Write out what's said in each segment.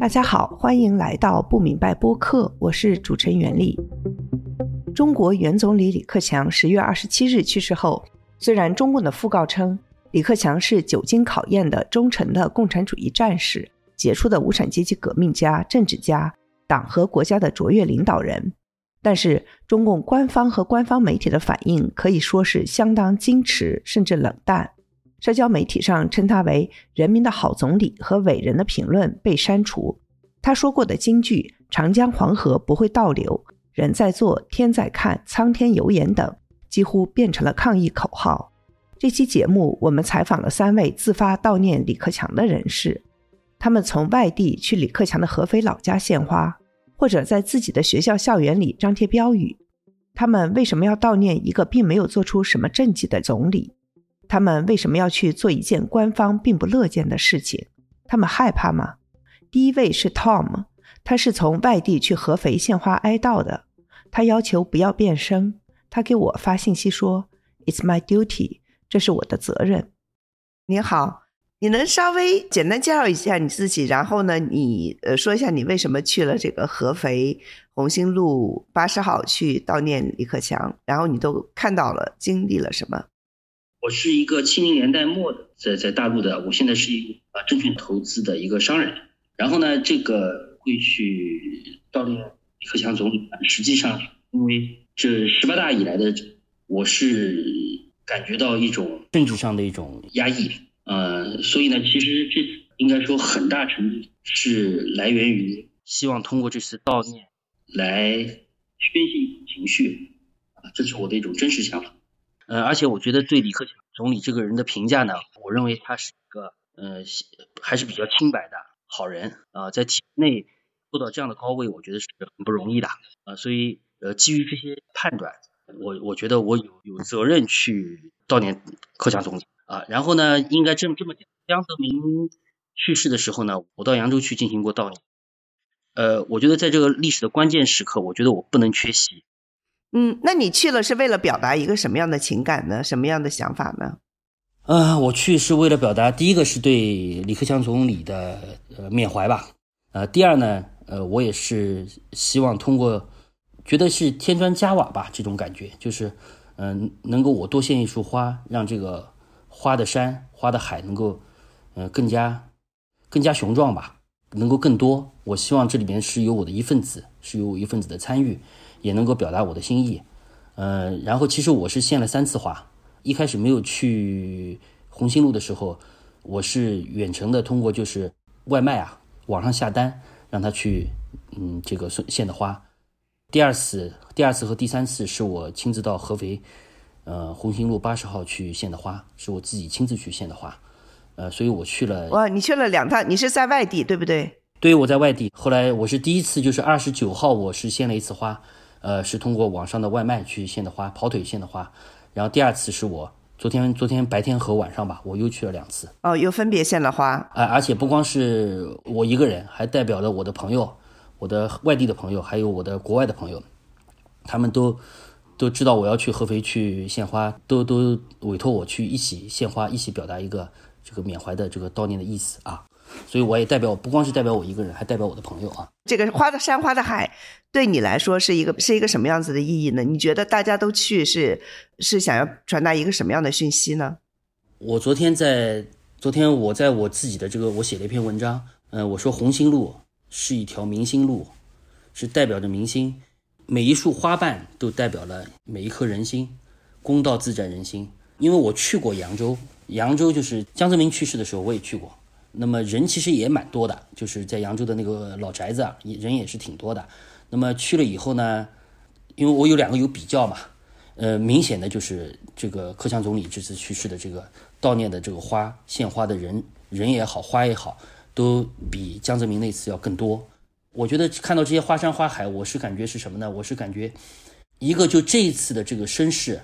大家好，欢迎来到不明白播客，我是主持人袁丽。中国原总理李克强十月二十七日去世后，虽然中共的讣告称李克强是久经考验的忠诚的共产主义战士、杰出的无产阶级革命家、政治家、党和国家的卓越领导人，但是中共官方和官方媒体的反应可以说是相当矜持，甚至冷淡。社交媒体上称他为“人民的好总理”和伟人的评论被删除。他说过的金句“长江黄河不会倒流”“人在做，天在看，苍天有眼”等，几乎变成了抗议口号。这期节目，我们采访了三位自发悼念李克强的人士，他们从外地去李克强的合肥老家献花，或者在自己的学校校园里张贴标语。他们为什么要悼念一个并没有做出什么政绩的总理？他们为什么要去做一件官方并不乐见的事情？他们害怕吗？第一位是 Tom，他是从外地去合肥献花哀悼的。他要求不要变声。他给我发信息说：“It's my duty，这是我的责任。”你好，你能稍微简单介绍一下你自己？然后呢，你呃说一下你为什么去了这个合肥红星路八十号去悼念李克强？然后你都看到了，经历了什么？我是一个七零年代末的，在在大陆的，我现在是一个啊证券投资的一个商人。然后呢，这个会去悼念李克强总理，实际上因为这十八大以来的，我是感觉到一种政治上的一种压抑，呃，所以呢，其实这应该说很大程度是来源于希望通过这次悼念来宣泄一种情绪，啊，这是我的一种真实想法。呃，而且我觉得对李克强总理这个人的评价呢，我认为他是一个呃还是比较清白的好人啊，在体内做到这样的高位，我觉得是很不容易的啊，所以呃基于这些判断，我我觉得我有有责任去悼念克强总理啊，然后呢，应该这么这么讲，江泽民去世的时候呢，我到扬州去进行过悼念，呃，我觉得在这个历史的关键时刻，我觉得我不能缺席。嗯，那你去了是为了表达一个什么样的情感呢？什么样的想法呢？呃，我去是为了表达，第一个是对李克强总理的呃缅怀吧。呃，第二呢，呃，我也是希望通过，觉得是添砖加瓦吧，这种感觉就是，嗯，能够我多献一束花，让这个花的山、花的海能够，呃，更加更加雄壮吧，能够更多。我希望这里面是有我的一份子，是有我一份子的参与。也能够表达我的心意，呃，然后其实我是献了三次花，一开始没有去红星路的时候，我是远程的通过就是外卖啊，网上下单让他去，嗯，这个送献的花。第二次，第二次和第三次是我亲自到合肥，呃，红星路八十号去献的花，是我自己亲自去献的花，呃，所以我去了。哇，你去了两趟，你是在外地对不对？对，我在外地。后来我是第一次，就是二十九号，我是献了一次花。呃，是通过网上的外卖去献的花，跑腿献的花。然后第二次是我昨天昨天白天和晚上吧，我又去了两次。哦，又分别献了花。啊，而且不光是我一个人，还代表了我的朋友，我的外地的朋友，还有我的国外的朋友，他们都都知道我要去合肥去献花，都都委托我去一起献花，一起表达一个这个缅怀的这个悼念的意思啊。所以我也代表，不光是代表我一个人，还代表我的朋友啊。这个花的山，花的海，对你来说是一个是一个什么样子的意义呢？你觉得大家都去是是想要传达一个什么样的讯息呢？我昨天在昨天我在我自己的这个我写了一篇文章，嗯，我说红星路是一条明星路，是代表着明星，每一束花瓣都代表了每一颗人心，公道自在人心。因为我去过扬州，扬州就是江泽民去世的时候我也去过。那么人其实也蛮多的，就是在扬州的那个老宅子啊，人也是挺多的。那么去了以后呢，因为我有两个有比较嘛，呃，明显的就是这个克强总理这次去世的这个悼念的这个花献花的人人也好，花也好，都比江泽民那次要更多。我觉得看到这些花山花海，我是感觉是什么呢？我是感觉一个就这一次的这个声势，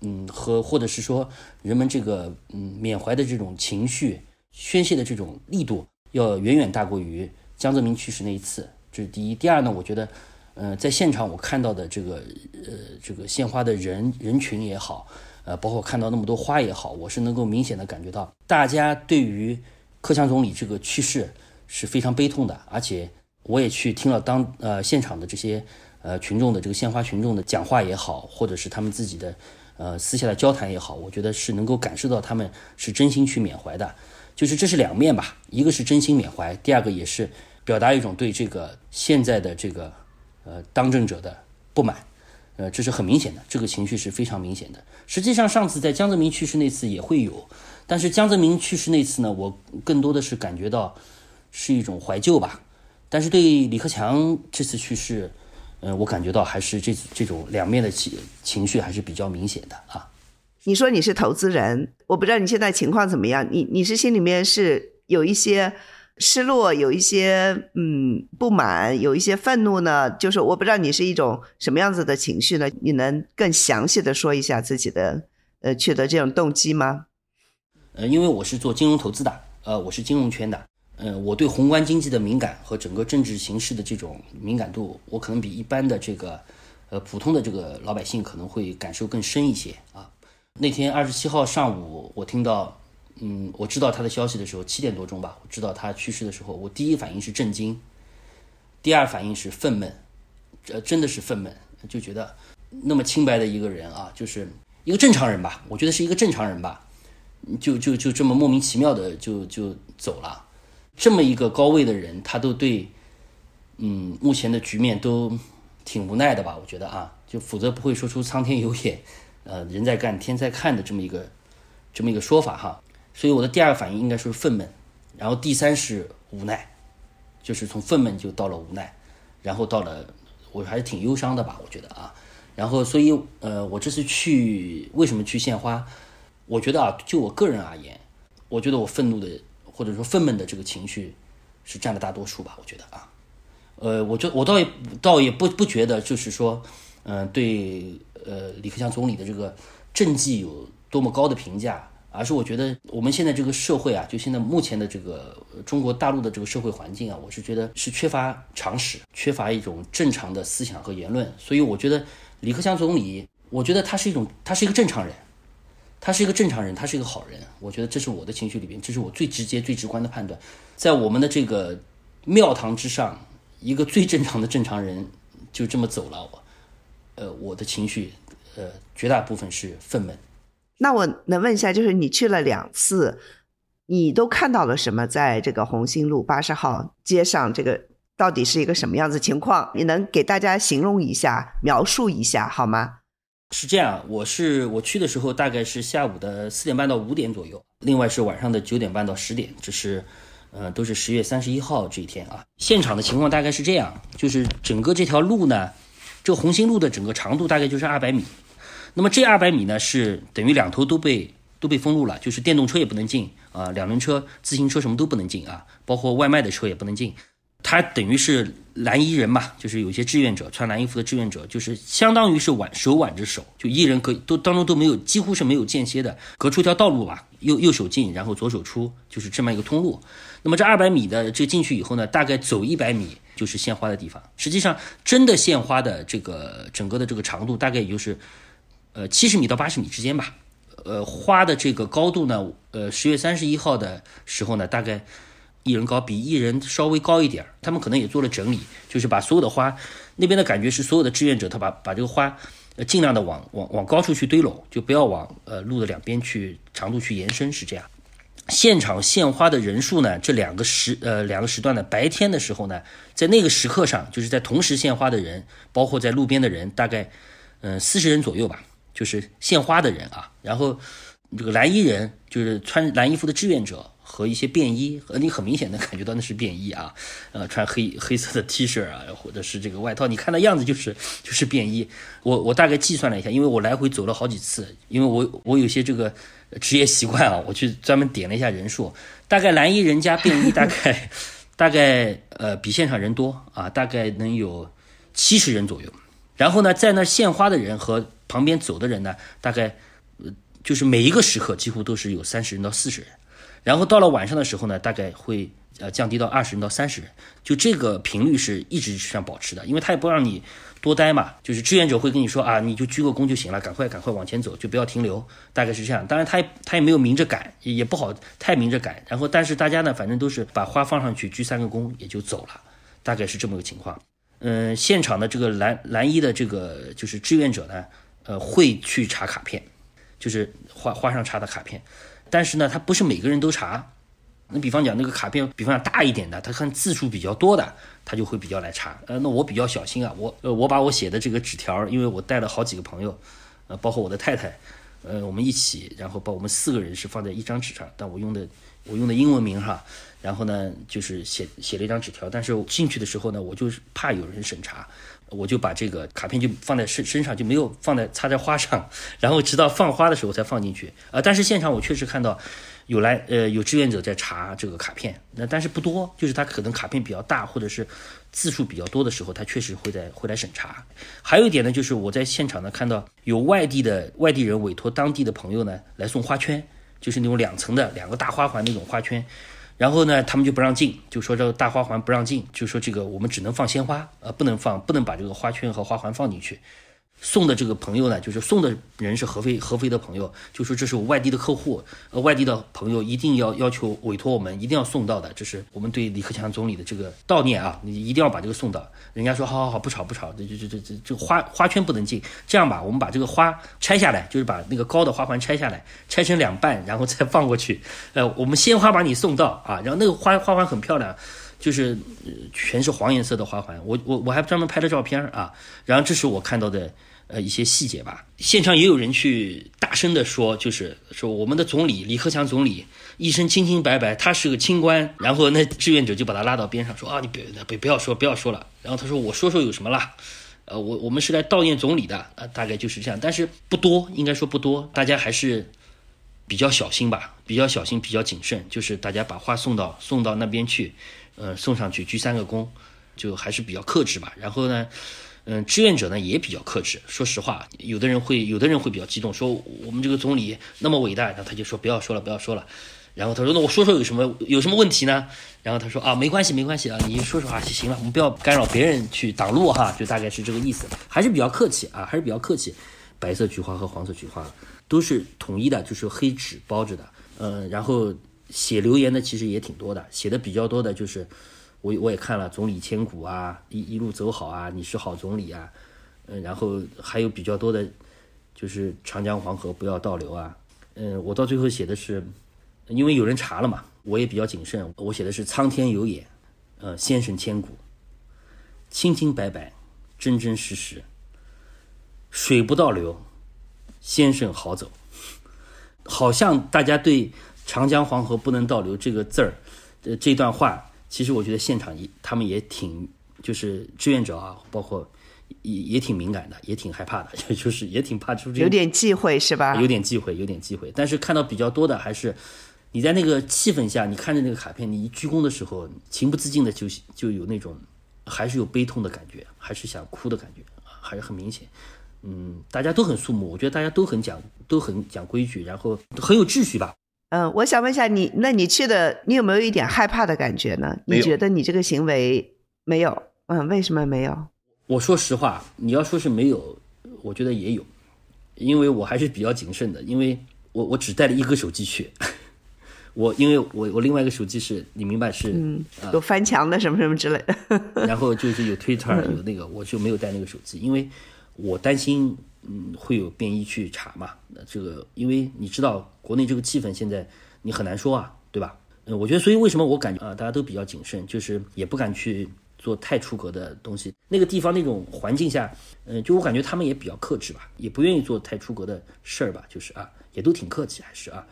嗯，和或者是说人们这个嗯缅怀的这种情绪。宣泄的这种力度要远远大过于江泽民去世那一次，这是第一。第二呢，我觉得，呃，在现场我看到的这个，呃，这个献花的人人群也好，呃，包括看到那么多花也好，我是能够明显的感觉到，大家对于克强总理这个去世是非常悲痛的，而且我也去听了当呃现场的这些呃群众的这个献花群众的讲话也好，或者是他们自己的呃私下的交谈也好，我觉得是能够感受到他们是真心去缅怀的，就是这是两面吧，一个是真心缅怀，第二个也是表达一种对这个现在的这个呃当政者的不满。呃，这是很明显的，这个情绪是非常明显的。实际上，上次在江泽民去世那次也会有，但是江泽民去世那次呢，我更多的是感觉到是一种怀旧吧。但是对李克强这次去世，呃，我感觉到还是这这种两面的情情绪还是比较明显的啊。你说你是投资人，我不知道你现在情况怎么样，你你是心里面是有一些。失落有一些，嗯，不满，有一些愤怒呢。就是我不知道你是一种什么样子的情绪呢？你能更详细的说一下自己的，呃，去的这种动机吗？呃，因为我是做金融投资的，呃，我是金融圈的，呃，我对宏观经济的敏感和整个政治形势的这种敏感度，我可能比一般的这个，呃，普通的这个老百姓可能会感受更深一些啊。那天二十七号上午，我听到。嗯，我知道他的消息的时候，七点多钟吧。我知道他去世的时候，我第一反应是震惊，第二反应是愤懑，这真的是愤懑，就觉得那么清白的一个人啊，就是一个正常人吧。我觉得是一个正常人吧，就就就这么莫名其妙的就就走了。这么一个高位的人，他都对，嗯，目前的局面都挺无奈的吧？我觉得啊，就否则不会说出“苍天有眼，呃，人在干，天在看”的这么一个这么一个说法哈。所以我的第二个反应应该是愤懑，然后第三是无奈，就是从愤懑就到了无奈，然后到了我还是挺忧伤的吧，我觉得啊，然后所以呃，我这次去为什么去献花？我觉得啊，就我个人而言，我觉得我愤怒的或者说愤懑的这个情绪是占了大多数吧，我觉得啊，呃，我就我倒也倒也不不觉得就是说，嗯，对呃李克强总理的这个政绩有多么高的评价。而是我觉得我们现在这个社会啊，就现在目前的这个中国大陆的这个社会环境啊，我是觉得是缺乏常识，缺乏一种正常的思想和言论。所以我觉得李克强总理，我觉得他是一种，他是一个正常人，他是一个正常人，他是一个好人。我觉得这是我的情绪里边，这是我最直接、最直观的判断。在我们的这个庙堂之上，一个最正常的正常人就这么走了，我，呃，我的情绪，呃，绝大部分是愤懑。那我能问一下，就是你去了两次，你都看到了什么？在这个红星路八十号街上，这个到底是一个什么样子情况？你能给大家形容一下、描述一下好吗？是这样，我是我去的时候大概是下午的四点半到五点左右，另外是晚上的九点半到十点，这是，呃，都是十月三十一号这一天啊。现场的情况大概是这样，就是整个这条路呢，这个红星路的整个长度大概就是二百米。那么这二百米呢，是等于两头都被都被封路了，就是电动车也不能进啊，两轮车、自行车什么都不能进啊，包括外卖的车也不能进。它等于是蓝衣人嘛，就是有些志愿者穿蓝衣服的志愿者，就是相当于是挽手挽着手，就一人可都当中都没有，几乎是没有间歇的，隔出一条道路吧，右右手进，然后左手出，就是这么一个通路。那么这二百米的这进去以后呢，大概走一百米就是献花的地方。实际上，真的献花的这个整个的这个长度大概也就是。呃，七十米到八十米之间吧。呃，花的这个高度呢，呃，十月三十一号的时候呢，大概一人高，比一人稍微高一点他们可能也做了整理，就是把所有的花，那边的感觉是所有的志愿者，他把把这个花，尽量的往往往高处去堆拢，就不要往呃路的两边去长度去延伸，是这样。现场献花的人数呢，这两个时呃两个时段呢，白天的时候呢，在那个时刻上，就是在同时献花的人，包括在路边的人，大概嗯四十人左右吧。就是献花的人啊，然后这个蓝衣人就是穿蓝衣服的志愿者和一些便衣，呃，你很明显的感觉到那是便衣啊，呃，穿黑黑色的 T 恤啊，或者是这个外套，你看那样子就是就是便衣。我我大概计算了一下，因为我来回走了好几次，因为我我有些这个职业习惯啊，我去专门点了一下人数，大概蓝衣人加便衣大概 大概呃比现场人多啊，大概能有七十人左右。然后呢，在那献花的人和旁边走的人呢，大概，呃，就是每一个时刻几乎都是有三十人到四十人。然后到了晚上的时候呢，大概会呃降低到二十人到三十人，就这个频率是一直这样保持的，因为他也不让你多待嘛，就是志愿者会跟你说啊，你就鞠个躬就行了，赶快赶快往前走，就不要停留，大概是这样。当然他也他也没有明着赶，也不好太明着赶。然后但是大家呢，反正都是把花放上去，鞠三个躬也就走了，大概是这么个情况。嗯，现场的这个蓝蓝衣的这个就是志愿者呢，呃，会去查卡片，就是花花上查的卡片，但是呢，他不是每个人都查。那比方讲那个卡片，比方讲大一点的，他看字数比较多的，他就会比较来查。呃，那我比较小心啊，我呃我把我写的这个纸条，因为我带了好几个朋友，呃，包括我的太太，呃，我们一起，然后把我们四个人是放在一张纸上，但我用的我用的英文名哈。然后呢，就是写写了一张纸条，但是进去的时候呢，我就是怕有人审查，我就把这个卡片就放在身身上，就没有放在插在花上，然后直到放花的时候才放进去。啊，但是现场我确实看到有来呃有志愿者在查这个卡片，那但是不多，就是他可能卡片比较大或者是字数比较多的时候，他确实会在会来审查。还有一点呢，就是我在现场呢看到有外地的外地人委托当地的朋友呢来送花圈，就是那种两层的两个大花环那种花圈。然后呢，他们就不让进，就说这个大花环不让进，就说这个我们只能放鲜花，呃，不能放，不能把这个花圈和花环放进去。送的这个朋友呢，就是送的人是合肥合肥的朋友，就说这是我外地的客户，呃，外地的朋友一定要要求委托我们，一定要送到的，这是我们对李克强总理的这个悼念啊，你一定要把这个送到。人家说好好好，不吵不吵，这这这这这这花花圈不能进，这样吧，我们把这个花拆下来，就是把那个高的花环拆下来，拆成两半，然后再放过去。呃，我们鲜花把你送到啊，然后那个花花环很漂亮。就是全是黄颜色的花环，我我我还专门拍了照片啊，然后这是我看到的呃一些细节吧。现场也有人去大声的说，就是说我们的总理李克强总理一身清清白白，他是个清官。然后那志愿者就把他拉到边上说啊，你别别不要说不要说了。然后他说我说说有什么啦？呃，我我们是来悼念总理的啊，大概就是这样，但是不多，应该说不多，大家还是比较小心吧，比较小心，比较谨慎，就是大家把花送到送到那边去。呃，送上去鞠三个躬，就还是比较克制吧。然后呢，嗯，志愿者呢也比较克制。说实话，有的人会，有的人会比较激动，说我们这个总理那么伟大，然后他就说不要说了，不要说了。然后他说那我说说有什么有什么问题呢？然后他说啊，没关系，没关系啊，你说说话就行了，我们不要干扰别人去挡路哈，就大概是这个意思，还是比较客气啊，还是比较客气。白色菊花和黄色菊花都是统一的，就是黑纸包着的。嗯，然后。写留言的其实也挺多的，写的比较多的就是我我也看了，总理千古啊，一一路走好啊，你是好总理啊，嗯，然后还有比较多的，就是长江黄河不要倒流啊，嗯，我到最后写的是，因为有人查了嘛，我也比较谨慎，我写的是苍天有眼，呃，先生千古，清清白白，真真实实，水不倒流，先生好走，好像大家对。长江黄河不能倒流这个字儿，呃，这段话，其实我觉得现场也他们也挺，就是志愿者啊，包括也也挺敏感的，也挺害怕的，就是也挺怕出这有点忌讳是吧？有点忌讳，有点忌讳。但是看到比较多的还是你在那个气氛下，你看着那个卡片，你一鞠躬的时候，情不自禁的就就有那种还是有悲痛的感觉，还是想哭的感觉，还是很明显。嗯，大家都很肃穆，我觉得大家都很讲都很讲规矩，然后很有秩序吧。嗯，我想问一下你，那你去的，你有没有一点害怕的感觉呢？你觉得你这个行为没有？嗯，为什么没有？我说实话，你要说是没有，我觉得也有，因为我还是比较谨慎的，因为我我只带了一个手机去，我因为我我另外一个手机是你明白是嗯有翻墙的什么什么之类的，然后就是有 Twitter 有那个，我就没有带那个手机，因为我担心。嗯，会有便衣去查嘛？那这个，因为你知道国内这个气氛现在你很难说啊，对吧？嗯，我觉得，所以为什么我感觉啊，大家都比较谨慎，就是也不敢去做太出格的东西。那个地方那种环境下，嗯，就我感觉他们也比较克制吧，也不愿意做太出格的事儿吧，就是啊，也都挺客气，还是啊，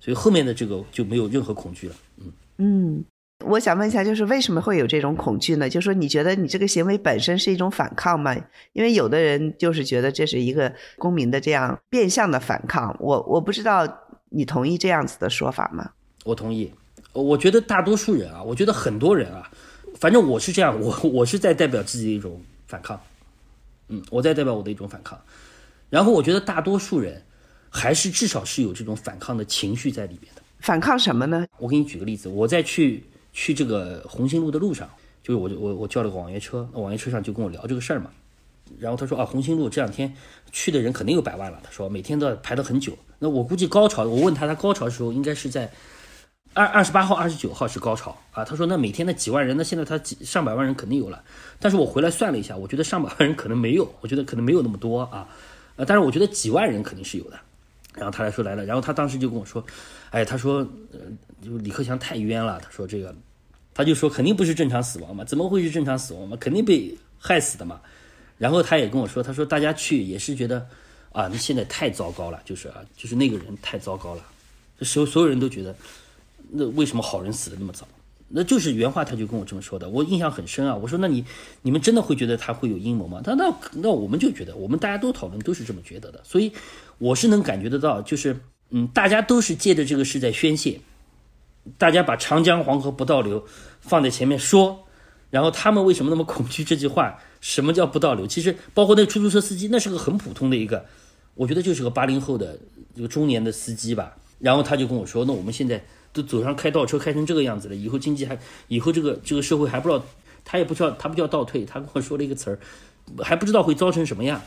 所以后面的这个就没有任何恐惧了。嗯嗯。我想问一下，就是为什么会有这种恐惧呢？就是说你觉得你这个行为本身是一种反抗吗？因为有的人就是觉得这是一个公民的这样变相的反抗。我我不知道你同意这样子的说法吗？我同意。我觉得大多数人啊，我觉得很多人啊，反正我是这样，我我是在代表自己的一种反抗。嗯，我在代表我的一种反抗。然后我觉得大多数人还是至少是有这种反抗的情绪在里面的。反抗什么呢？我给你举个例子，我在去去这个红星路的路上，就是我我我叫了个网约车，网约车上就跟我聊这个事儿嘛。然后他说啊，红星路这两天去的人肯定有百万了。他说每天都要排得很久。那我估计高潮，我问他他高潮的时候应该是在二二十八号、二十九号是高潮啊。他说那每天那几万人，那现在他几上百万人肯定有了。但是我回来算了一下，我觉得上百万人可能没有，我觉得可能没有那么多啊。呃，但是我觉得几万人肯定是有的。然后他来说来了，然后他当时就跟我说，哎，他说呃，就李克强太冤了。他说这个，他就说肯定不是正常死亡嘛，怎么会是正常死亡嘛？肯定被害死的嘛。然后他也跟我说，他说大家去也是觉得，啊，那现在太糟糕了，就是啊，就是那个人太糟糕了，所所有人都觉得，那为什么好人死的那么早？那就是原话，他就跟我这么说的，我印象很深啊。我说那你你们真的会觉得他会有阴谋吗？他那那我们就觉得，我们大家都讨论都是这么觉得的，所以我是能感觉得到，就是嗯，大家都是借着这个事在宣泄，大家把长江黄河不倒流放在前面说，然后他们为什么那么恐惧这句话？什么叫不倒流？其实包括那出租车司机，那是个很普通的一个，我觉得就是个八零后的这个中年的司机吧。然后他就跟我说：“那我们现在都走上开倒车，开成这个样子了，以后经济还，以后这个这个社会还不知道，他也不知道，他不叫倒退，他跟我说了一个词儿，还不知道会糟成什么样。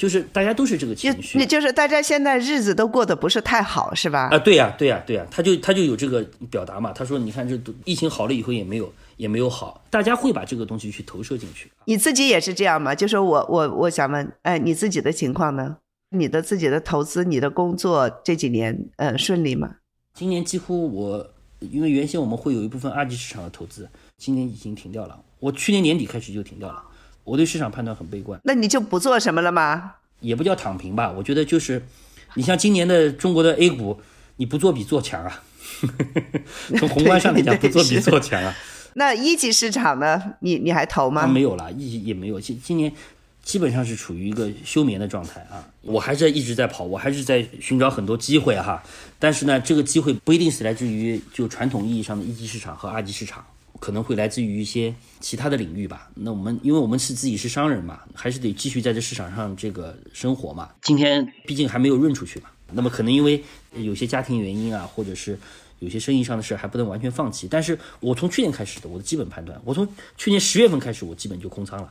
就是大家都是这个情绪，那就是大家现在日子都过得不是太好，是吧？啊，对呀，对呀，对呀，他就他就有这个表达嘛。他说：你看这疫情好了以后也没有。”也没有好，大家会把这个东西去投射进去。你自己也是这样吗？就是我我我想问，哎，你自己的情况呢？你的自己的投资，你的工作这几年，呃，顺利吗？今年几乎我，因为原先我们会有一部分二级市场的投资，今年已经停掉了。我去年年底开始就停掉了。我对市场判断很悲观。那你就不做什么了吗？也不叫躺平吧，我觉得就是，你像今年的中国的 A 股，你不做比做强啊。从宏观上来讲，不做比做强啊。那一级市场呢？你你还投吗？没有了，一级也没有。今今年基本上是处于一个休眠的状态啊。我还是一直在跑，我还是在寻找很多机会哈。但是呢，这个机会不一定是来自于就传统意义上的一级市场和二级市场，可能会来自于一些其他的领域吧。那我们因为我们是自己是商人嘛，还是得继续在这市场上这个生活嘛。今天毕竟还没有润出去嘛，那么可能因为有些家庭原因啊，或者是。有些生意上的事还不能完全放弃，但是我从去年开始的我的基本判断，我从去年十月份开始，我基本就空仓了，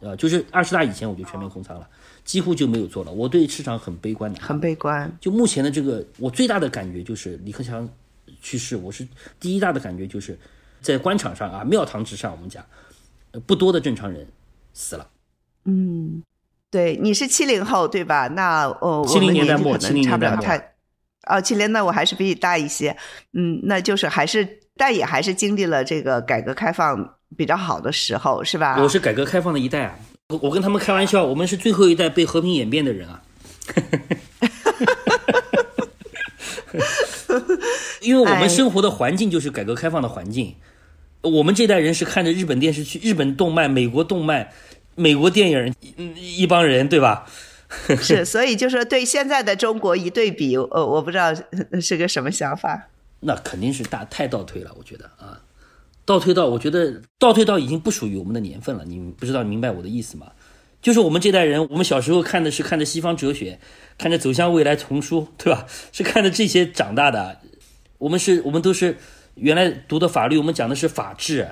呃，就是二十大以前我就全面空仓了，几乎就没有做了。我对市场很悲观的，很悲观。就目前的这个，我最大的感觉就是李克强去世，我是第一大的感觉就是在官场上啊，庙堂之上，我们讲不多的正常人死了。嗯，对，你是七零后对吧？那哦，七零年代末，七零年代末。哦，七零那我还是比你大一些，嗯，那就是还是，但也还是经历了这个改革开放比较好的时候，是吧？我是改革开放的一代啊，我我跟他们开玩笑，我们是最后一代被和平演变的人啊，因为我们生活的环境就是改革开放的环境，我们这代人是看着日本电视剧、日本动漫、美国动漫、美国电影，一帮人，对吧？是，所以就说对现在的中国一对比，呃，我不知道 是个什么想法。那肯定是大太倒退了，我觉得啊，倒退到我觉得倒退到已经不属于我们的年份了。你不知道明白我的意思吗？就是我们这代人，我们小时候看的是看着西方哲学，看着走向未来丛书，对吧？是看着这些长大的。我们是，我们都是原来读的法律，我们讲的是法治，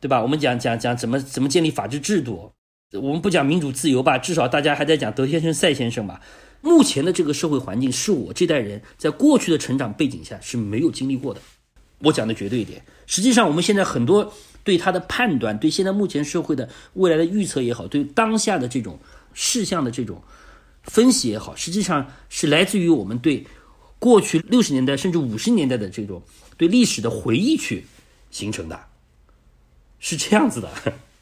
对吧？我们讲讲讲怎么怎么建立法治制度。我们不讲民主自由吧，至少大家还在讲德先生、赛先生吧。目前的这个社会环境是我这代人在过去的成长背景下是没有经历过的。我讲的绝对一点，实际上我们现在很多对他的判断，对现在目前社会的未来的预测也好，对当下的这种事项的这种分析也好，实际上是来自于我们对过去六十年代甚至五十年代的这种对历史的回忆去形成的，是这样子的。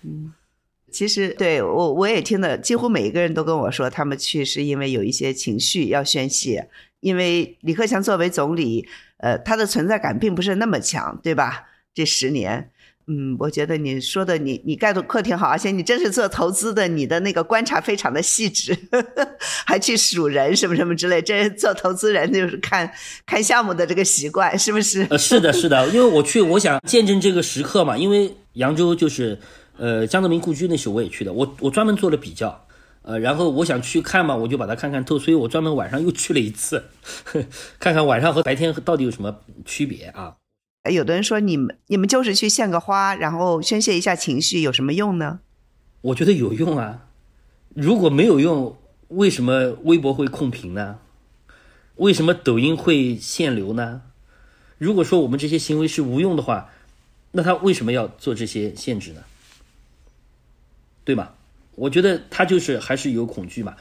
嗯。其实对我我也听的，几乎每一个人都跟我说，他们去是因为有一些情绪要宣泄。因为李克强作为总理，呃，他的存在感并不是那么强，对吧？这十年，嗯，我觉得你说的你你盖的挺好，而且你真是做投资的，你的那个观察非常的细致，还去数人什么什么之类。这做投资人就是看看项目的这个习惯，是不是？呃，是的，是的，因为我去，我想见证这个时刻嘛，因为扬州就是。呃，江泽民故居那时候我也去的，我我专门做了比较，呃，然后我想去看嘛，我就把它看看透，所以我专门晚上又去了一次，看看晚上和白天到底有什么区别啊。有的人说你们你们就是去献个花，然后宣泄一下情绪，有什么用呢？我觉得有用啊。如果没有用，为什么微博会控评呢？为什么抖音会限流呢？如果说我们这些行为是无用的话，那他为什么要做这些限制呢？对吗？我觉得他就是还是有恐惧嘛。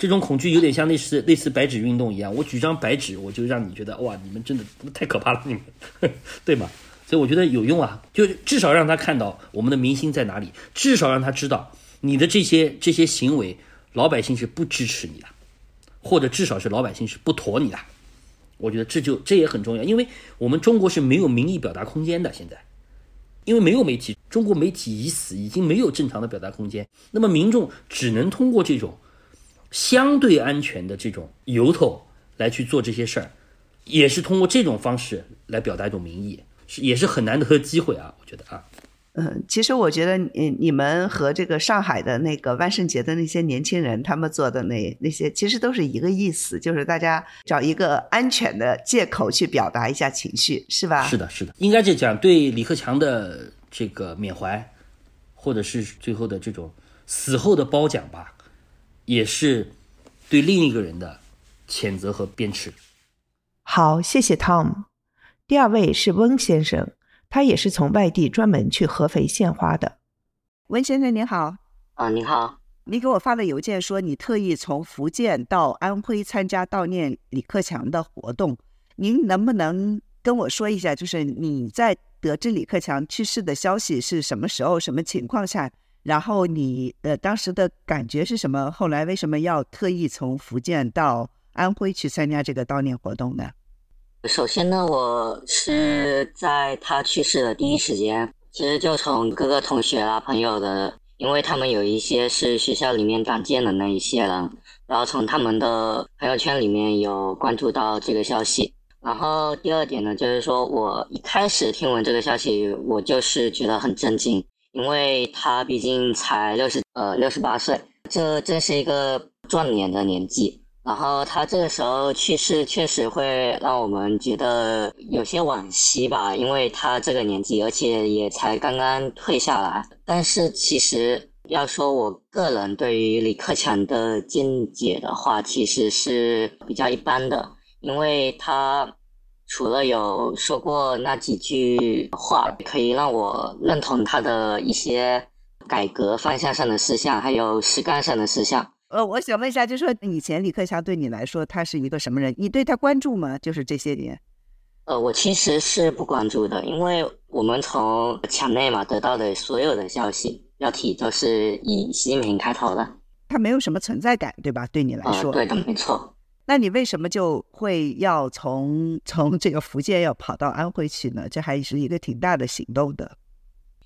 这种恐惧有点像类似类似白纸运动一样，我举张白纸，我就让你觉得哇，你们真的太可怕了，你们，对吗？所以我觉得有用啊，就至少让他看到我们的民心在哪里，至少让他知道你的这些这些行为，老百姓是不支持你的，或者至少是老百姓是不妥你的。我觉得这就这也很重要，因为我们中国是没有民意表达空间的，现在，因为没有媒体，中国媒体已死，已经没有正常的表达空间，那么民众只能通过这种。相对安全的这种由头来去做这些事儿，也是通过这种方式来表达一种民意，是也是很难得的机会啊！我觉得啊，嗯，其实我觉得你你们和这个上海的那个万圣节的那些年轻人他们做的那那些，其实都是一个意思，就是大家找一个安全的借口去表达一下情绪，是吧？是的，是的，应该就讲对李克强的这个缅怀，或者是最后的这种死后的褒奖吧。也是对另一个人的谴责和鞭笞。好，谢谢 Tom。第二位是温先生，他也是从外地专门去合肥献花的。温先生您好。啊，您好。你给我发的邮件说你特意从福建到安徽参加悼念李克强的活动，您能不能跟我说一下，就是你在得知李克强去世的消息是什么时候、什么情况下？然后你呃当时的感觉是什么？后来为什么要特意从福建到安徽去参加这个悼念活动呢？首先呢，我是在他去世的第一时间，其实就从各个同学啊、朋友的，因为他们有一些是学校里面党建的那一些人，然后从他们的朋友圈里面有关注到这个消息。然后第二点呢，就是说我一开始听闻这个消息，我就是觉得很震惊。因为他毕竟才六十呃六十八岁，这正是一个壮年的年纪。然后他这个时候去世，确实会让我们觉得有些惋惜吧。因为他这个年纪，而且也才刚刚退下来。但是其实要说我个人对于李克强的见解的话，其实是比较一般的，因为他。除了有说过那几句话可以让我认同他的一些改革方向上的事项，还有实干上的事项。呃，我想问一下，就说以前李克强对你来说，他是一个什么人？你对他关注吗？就是这些年。呃，我其实是不关注的，因为我们从墙内嘛得到的所有的消息标题都是以习近平开头的，他没有什么存在感，对吧？对你来说，对的，没错。那你为什么就会要从从这个福建要跑到安徽去呢？这还是一个挺大的行动的。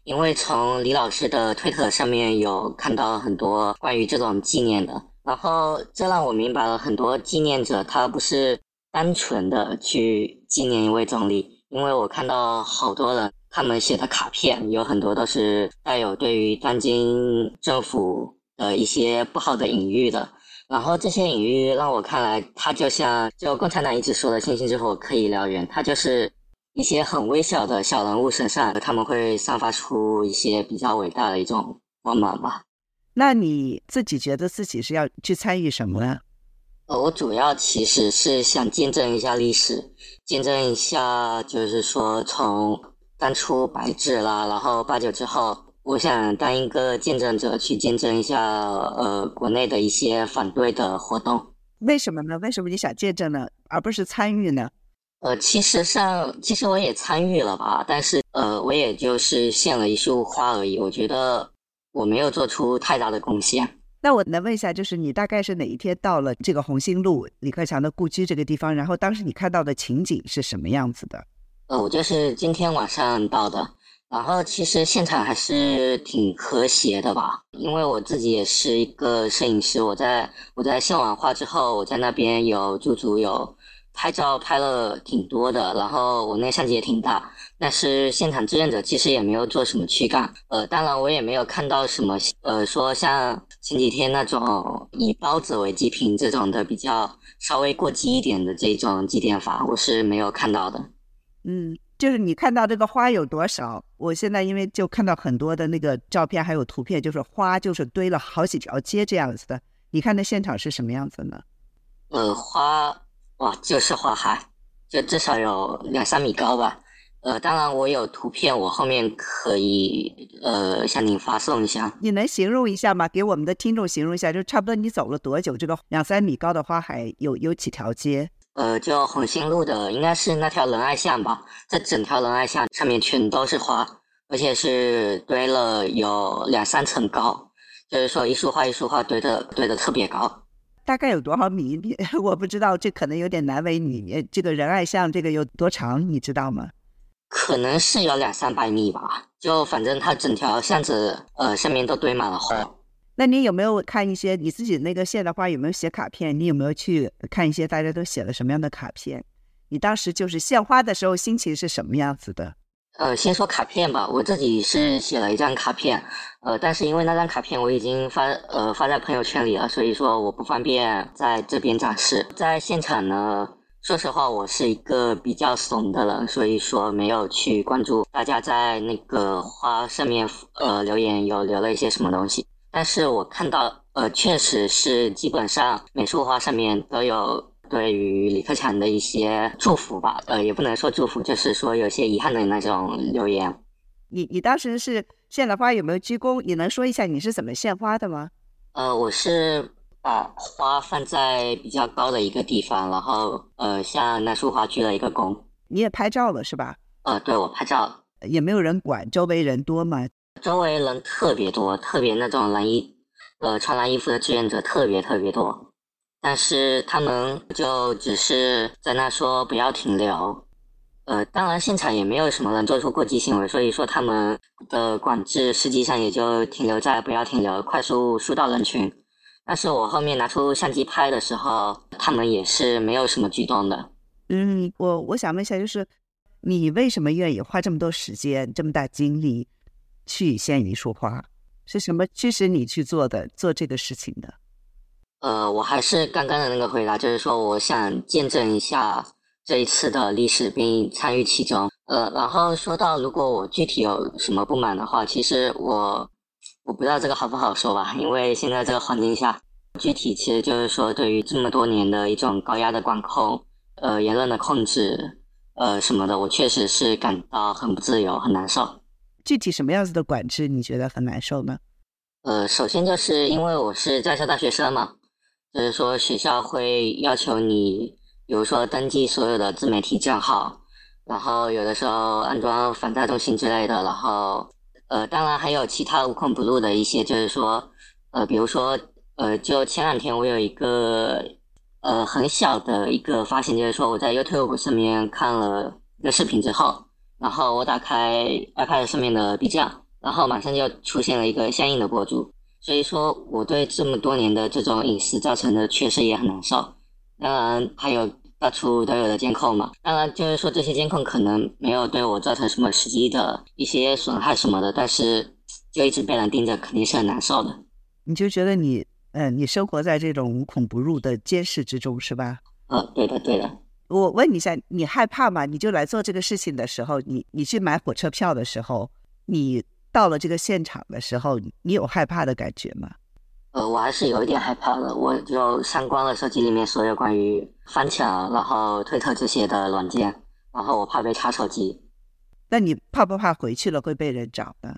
因为从李老师的推特上面有看到很多关于这种纪念的，然后这让我明白了很多纪念者他不是单纯的去纪念一位总理，因为我看到好多人他们写的卡片有很多都是带有对于当今政府的一些不好的隐喻的。然后这些隐喻让我看来，它就像就共产党一直说的“星星之火可以燎原”，它就是一些很微小的小人物身上，他们会散发出一些比较伟大的一种光芒吧。那你自己觉得自己是要去参与什么呢？呃，我主要其实是想见证一下历史，见证一下，就是说从当初白纸啦，然后八九之后。我想当一个见证者，去见证一下呃国内的一些反对的活动。为什么呢？为什么你想见证呢，而不是参与呢？呃，其实上，其实我也参与了吧，但是呃，我也就是献了一束花而已。我觉得我没有做出太大的贡献。那我能问一下，就是你大概是哪一天到了这个红星路李克强的故居这个地方？然后当时你看到的情景是什么样子的？呃，我就是今天晚上到的。然后其实现场还是挺和谐的吧，因为我自己也是一个摄影师，我在我在献完花之后，我在那边有驻足有拍照拍了挺多的，然后我那相机也挺大，但是现场志愿者其实也没有做什么驱赶，呃，当然我也没有看到什么，呃，说像前几天那种以包子为祭品这种的比较稍微过激一点的这种祭奠法，我是没有看到的。嗯，就是你看到这个花有多少？我现在因为就看到很多的那个照片还有图片，就是花就是堆了好几条街这样子的。你看那现场是什么样子呢？呃，花哇，就是花海，就至少有两三米高吧。呃，当然我有图片，我后面可以呃向您发送一下。你能形容一下吗？给我们的听众形容一下，就差不多你走了多久？这个两三米高的花海有有几条街？呃，就红星路的，应该是那条仁爱巷吧。这整条仁爱巷上面全都是花，而且是堆了有两三层高，就是说一束花一束花堆的堆的特别高。大概有多少米？我不知道，这可能有点难为你。这个仁爱巷这个有多长？你知道吗？可能是有两三百米吧，就反正它整条巷子，呃，上面都堆满了花。那你有没有看一些你自己那个献的花？有没有写卡片？你有没有去看一些大家都写了什么样的卡片？你当时就是献花的时候心情是什么样子的？呃，先说卡片吧，我自己是写了一张卡片，呃，但是因为那张卡片我已经发呃发在朋友圈里了，所以说我不方便在这边展示。在现场呢。说实话，我是一个比较怂的人，所以说没有去关注大家在那个花上面呃留言有留了一些什么东西。但是我看到呃，确实是基本上每束花上面都有对于李克强的一些祝福吧，呃，也不能说祝福，就是说有些遗憾的那种留言。你你当时是献了花有没有鞠躬？你能说一下你是怎么献花的吗？呃，我是。把花放在比较高的一个地方，然后呃，向那束花鞠了一个躬。你也拍照了是吧？呃，对，我拍照。也没有人管，周围人多吗？周围人特别多，特别那种蓝衣，呃，穿蓝衣服的志愿者特别特别多。但是他们就只是在那说不要停留。呃，当然现场也没有什么人做出过激行为，所以说他们的管制实际上也就停留在不要停留，快速疏导人群。但是我后面拿出相机拍的时候，他们也是没有什么举动的。嗯，我我想问一下，就是你为什么愿意花这么多时间、这么大精力去献一束花？是什么驱使你去做的、做这个事情的？呃，我还是刚刚的那个回答，就是说我想见证一下这一次的历史，并参与其中。呃，然后说到如果我具体有什么不满的话，其实我。我不知道这个好不好说吧，因为现在这个环境下，具体其实就是说，对于这么多年的一种高压的管控，呃，言论的控制，呃，什么的，我确实是感到很不自由，很难受。具体什么样子的管制你觉得很难受呢？呃，首先就是因为我是在校大学生嘛，就是说学校会要求你，比如说登记所有的自媒体账号，然后有的时候安装反诈中心之类的，然后。呃，当然还有其他无孔不入的一些，就是说，呃，比如说，呃，就前两天我有一个呃很小的一个发现，就是说我在 YouTube 上面看了一个视频之后，然后我打开 iPad 上面的 B 站，然后马上就出现了一个相应的博主，所以说我对这么多年的这种隐私造成的确实也很难受。当然还有。到处都有的监控嘛，当然就是说这些监控可能没有对我造成什么实际的一些损害什么的，但是就一直被人盯着，肯定是很难受的。你就觉得你，嗯，你生活在这种无孔不入的监视之中，是吧？呃，对的，对的。我问你一下，你害怕吗？你就来做这个事情的时候，你你去买火车票的时候，你到了这个现场的时候，你有害怕的感觉吗？呃，我还是有一点害怕的，我就删光了手机里面所有关于翻墙、然后推特这些的软件，然后我怕被查手机。那你怕不怕回去了会被人找呢？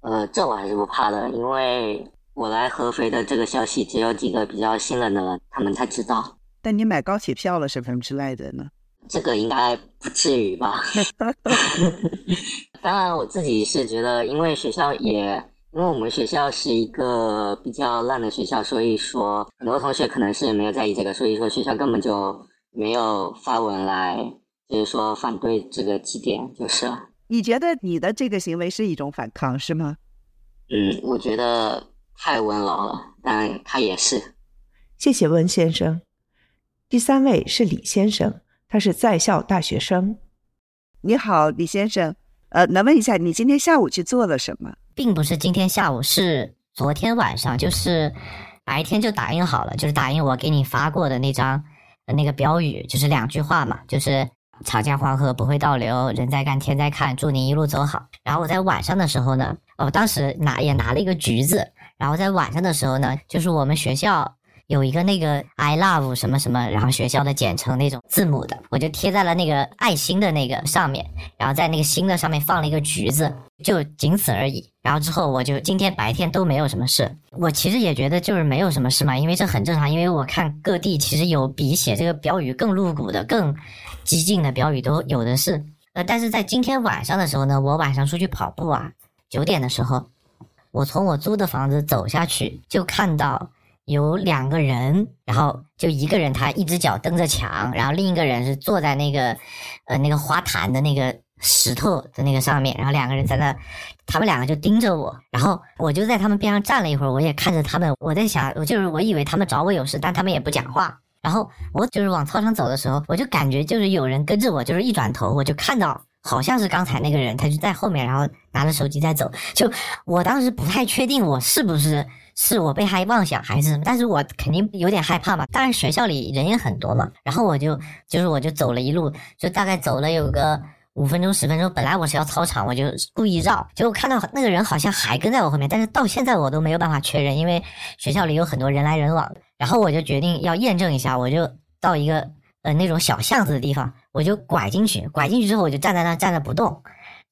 呃，这我还是不怕的，因为我来合肥的这个消息只有几个比较信任的人，他们才知道。但你买高铁票了什么之类的呢？这个应该不至于吧？当然，我自己是觉得，因为学校也。因为我们学校是一个比较烂的学校，所以说很多同学可能是没有在意这个，所以说学校根本就没有发文来，就是说反对这个祭奠，就是。你觉得你的这个行为是一种反抗，是吗？嗯，我觉得太温柔了，但他也是。谢谢温先生。第三位是李先生，他是在校大学生。你好，李先生。呃，能问一下你今天下午去做了什么？并不是今天下午，是昨天晚上，就是白天就打印好了，就是打印我给你发过的那张那个标语，就是两句话嘛，就是“长江黄河不会倒流，人在干天在看，祝您一路走好”。然后我在晚上的时候呢，我当时拿也拿了一个橘子，然后在晚上的时候呢，就是我们学校。有一个那个 I love 什么什么，然后学校的简称那种字母的，我就贴在了那个爱心的那个上面，然后在那个心的上面放了一个橘子，就仅此而已。然后之后我就今天白天都没有什么事，我其实也觉得就是没有什么事嘛，因为这很正常，因为我看各地其实有比写这个标语更露骨的、更激进的标语都有的是。呃，但是在今天晚上的时候呢，我晚上出去跑步啊，九点的时候，我从我租的房子走下去，就看到。有两个人，然后就一个人他一只脚蹬着墙，然后另一个人是坐在那个，呃，那个花坛的那个石头的那个上面，然后两个人在那，他们两个就盯着我，然后我就在他们边上站了一会儿，我也看着他们，我在想，我就是我以为他们找我有事，但他们也不讲话，然后我就是往操场走的时候，我就感觉就是有人跟着我，就是一转头我就看到好像是刚才那个人，他就在后面，然后拿着手机在走，就我当时不太确定我是不是。是我被害妄想还是什么？但是我肯定有点害怕嘛。当然学校里人也很多嘛。然后我就就是我就走了一路，就大概走了有个五分钟十分钟。本来我是要操场，我就故意绕。结果看到那个人好像还跟在我后面，但是到现在我都没有办法确认，因为学校里有很多人来人往。然后我就决定要验证一下，我就到一个呃那种小巷子的地方，我就拐进去。拐进去之后，我就站在那站着不动。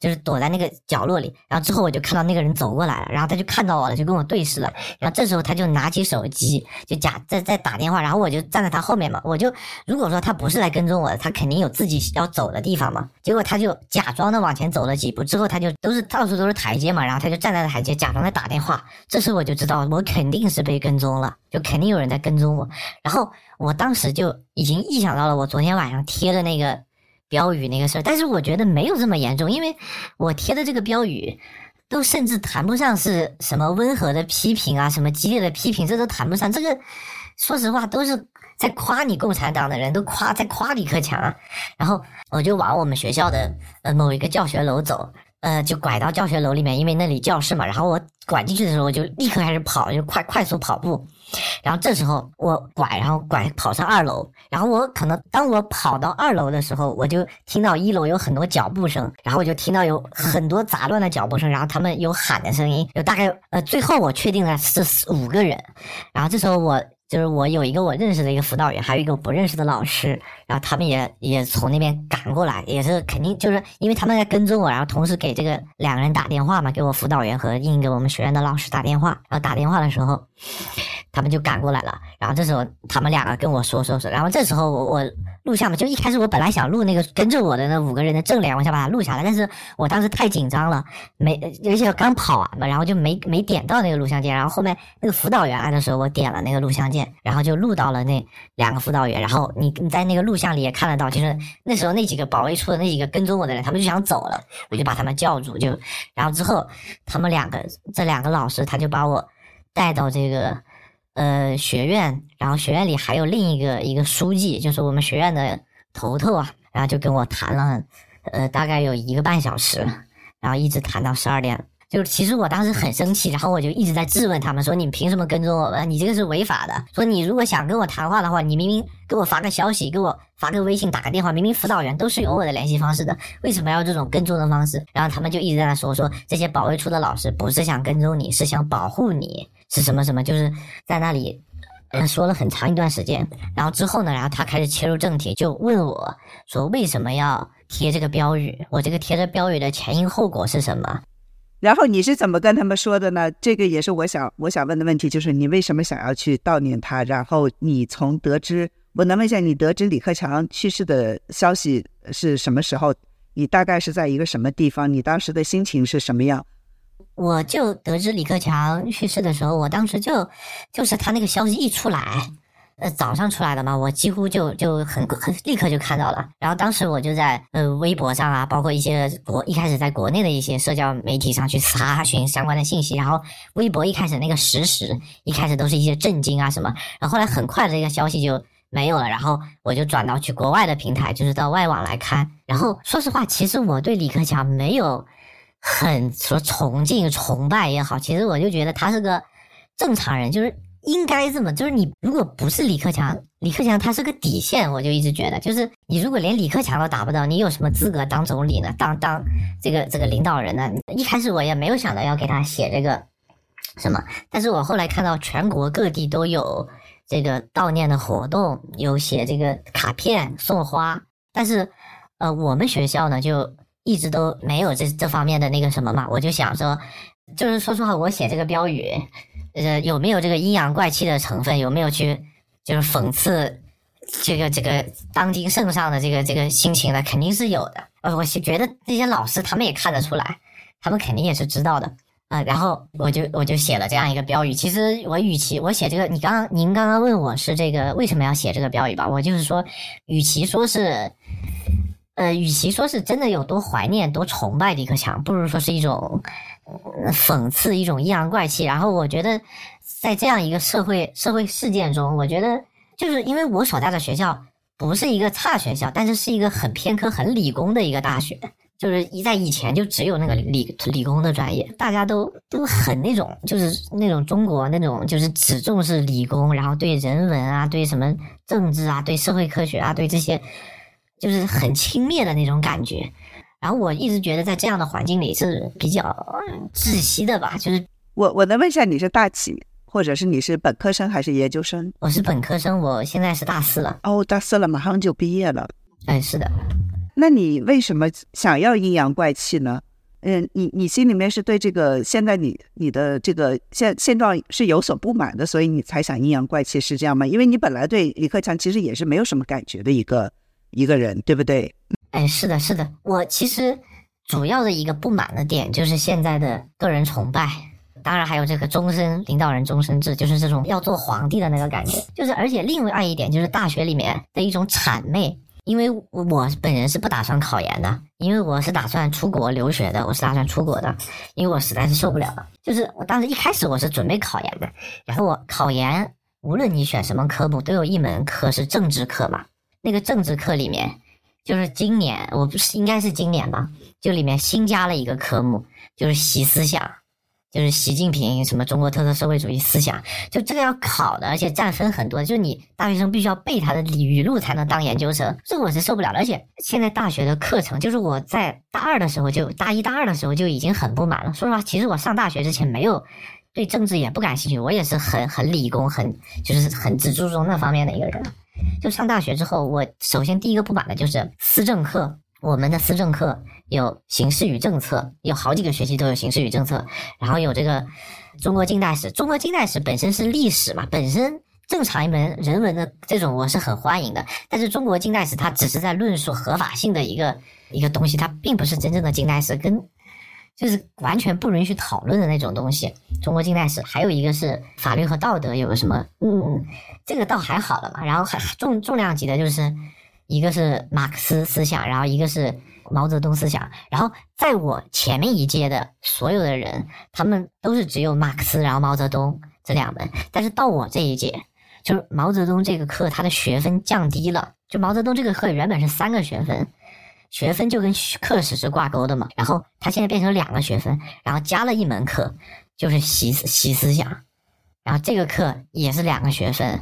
就是躲在那个角落里，然后之后我就看到那个人走过来了，然后他就看到我了，就跟我对视了，然后这时候他就拿起手机，就假在在打电话，然后我就站在他后面嘛，我就如果说他不是来跟踪我的，他肯定有自己要走的地方嘛，结果他就假装的往前走了几步，之后他就都是到处都是台阶嘛，然后他就站在台阶，假装在打电话，这时我就知道我肯定是被跟踪了，就肯定有人在跟踪我，然后我当时就已经预想到了我昨天晚上贴的那个。标语那个事儿，但是我觉得没有这么严重，因为我贴的这个标语，都甚至谈不上是什么温和的批评啊，什么激烈的批评，这都谈不上。这个说实话，都是在夸你共产党的人，都夸在夸李克强。然后我就往我们学校的呃某一个教学楼走。呃，就拐到教学楼里面，因为那里教室嘛。然后我拐进去的时候，我就立刻开始跑，就快快速跑步。然后这时候我拐，然后拐跑上二楼。然后我可能当我跑到二楼的时候，我就听到一楼有很多脚步声，然后我就听到有很多杂乱的脚步声，然后他们有喊的声音，有大概呃，最后我确定了是五个人。然后这时候我。就是我有一个我认识的一个辅导员，还有一个我不认识的老师，然后他们也也从那边赶过来，也是肯定就是因为他们在跟踪我，然后同时给这个两个人打电话嘛，给我辅导员和另一个我们学院的老师打电话，然后打电话的时候。他们就赶过来了，然后这时候他们两个跟我说说说，然后这时候我我录像嘛，就一开始我本来想录那个跟着我的那五个人的正脸，我想把它录下来，但是我当时太紧张了，没而且刚跑完嘛，然后就没没点到那个录像键，然后后面那个辅导员来的时候，我点了那个录像键，然后就录到了那两个辅导员，然后你你在那个录像里也看得到，就是那时候那几个保卫处的那几个跟踪我的人，他们就想走了，我就把他们叫住，就然后之后他们两个这两个老师他就把我带到这个。呃，学院，然后学院里还有另一个一个书记，就是我们学院的头头啊，然后就跟我谈了，呃，大概有一个半小时，然后一直谈到十二点。就是其实我当时很生气，然后我就一直在质问他们说：“你凭什么跟踪我们？你这个是违法的。说你如果想跟我谈话的话，你明明给我发个消息，给我发个微信，打个电话，明明辅导员都是有我的联系方式的，为什么要这种跟踪的方式？”然后他们就一直在那说说这些保卫处的老师不是想跟踪你，是想保护你。是什么什么？就是在那里，嗯，说了很长一段时间。然后之后呢，然后他开始切入正题，就问我说为什么要贴这个标语？我这个贴这标语的前因后果是什么？然后你是怎么跟他们说的呢？这个也是我想我想问的问题，就是你为什么想要去悼念他？然后你从得知，我能问一下，你得知李克强去世的消息是什么时候？你大概是在一个什么地方？你当时的心情是什么样？我就得知李克强去世的时候，我当时就就是他那个消息一出来，呃，早上出来的嘛，我几乎就就很很立刻就看到了。然后当时我就在呃微博上啊，包括一些国一开始在国内的一些社交媒体上去查询相关的信息。然后微博一开始那个实时一开始都是一些震惊啊什么，然后后来很快的这个消息就没有了。然后我就转到去国外的平台，就是到外网来看。然后说实话，其实我对李克强没有。很说崇敬、崇拜也好，其实我就觉得他是个正常人，就是应该这么，就是你如果不是李克强，李克强他是个底线，我就一直觉得，就是你如果连李克强都达不到，你有什么资格当总理呢？当当这个这个领导人呢？一开始我也没有想到要给他写这个什么，但是我后来看到全国各地都有这个悼念的活动，有写这个卡片、送花，但是呃，我们学校呢就。一直都没有这这方面的那个什么嘛，我就想说，就是说实话，我写这个标语，呃，有没有这个阴阳怪气的成分？有没有去就是讽刺这个这个当今圣上的这个这个心情呢？肯定是有的。呃，我觉得这些老师他们也看得出来，他们肯定也是知道的啊。然后我就我就写了这样一个标语。其实我与其我写这个，你刚刚您刚刚问我是这个为什么要写这个标语吧？我就是说，与其说是。呃，与其说是真的有多怀念、多崇拜李克强，不如说是一种讽刺、一种阴阳怪气。然后我觉得，在这样一个社会社会事件中，我觉得就是因为我所在的学校不是一个差学校，但是是一个很偏科、很理工的一个大学，就是一在以前就只有那个理理工的专业，大家都都很那种，就是那种中国那种，就是只重视理工，然后对人文啊、对什么政治啊、对社会科学啊、对这些。就是很轻蔑的那种感觉，然后我一直觉得在这样的环境里是比较窒息的吧。就是我我能问一下，你是大几，或者是你是本科生还是研究生？我是本科生，我现在是大四了。哦，大四了，马上就毕业了。哎，是的。那你为什么想要阴阳怪气呢？嗯，你你心里面是对这个现在你你的这个现现状是有所不满的，所以你才想阴阳怪气，是这样吗？因为你本来对李克强其实也是没有什么感觉的一个。一个人对不对？哎，是的，是的。我其实主要的一个不满的点就是现在的个人崇拜，当然还有这个终身领导人终身制，就是这种要做皇帝的那个感觉。就是而且另外一点就是大学里面的一种谄媚，因为我本人是不打算考研的，因为我是打算出国留学的，我是打算出国的，因为我实在是受不了了。就是我当时一开始我是准备考研的，然后我考研无论你选什么科目，都有一门课是政治课嘛。那个政治课里面，就是今年我不是应该是今年吧？就里面新加了一个科目，就是习思想，就是习近平什么中国特色社会主义思想，就这个要考的，而且占分很多，就你大学生必须要背他的语录才能当研究生，这我是受不了的。而且现在大学的课程，就是我在大二的时候就大一大二的时候就已经很不满了。说实话，其实我上大学之前没有对政治也不感兴趣，我也是很很理工，很就是很只注重那方面的一个人。就上大学之后，我首先第一个不满的就是思政课。我们的思政课有形势与政策，有好几个学期都有形势与政策，然后有这个中国近代史。中国近代史本身是历史嘛，本身正常一门人文的这种我是很欢迎的。但是中国近代史它只是在论述合法性的一个一个东西，它并不是真正的近代史，跟。就是完全不允许讨论的那种东西。中国近代史还有一个是法律和道德有个什么？嗯，这个倒还好了嘛。然后还重重量级的就是一个是马克思思想，然后一个是毛泽东思想。然后在我前面一届的所有的人，他们都是只有马克思，然后毛泽东这两门。但是到我这一届，就是毛泽东这个课，他的学分降低了。就毛泽东这个课原本是三个学分。学分就跟课时是挂钩的嘛，然后他现在变成两个学分，然后加了一门课，就是习习思想，然后这个课也是两个学分，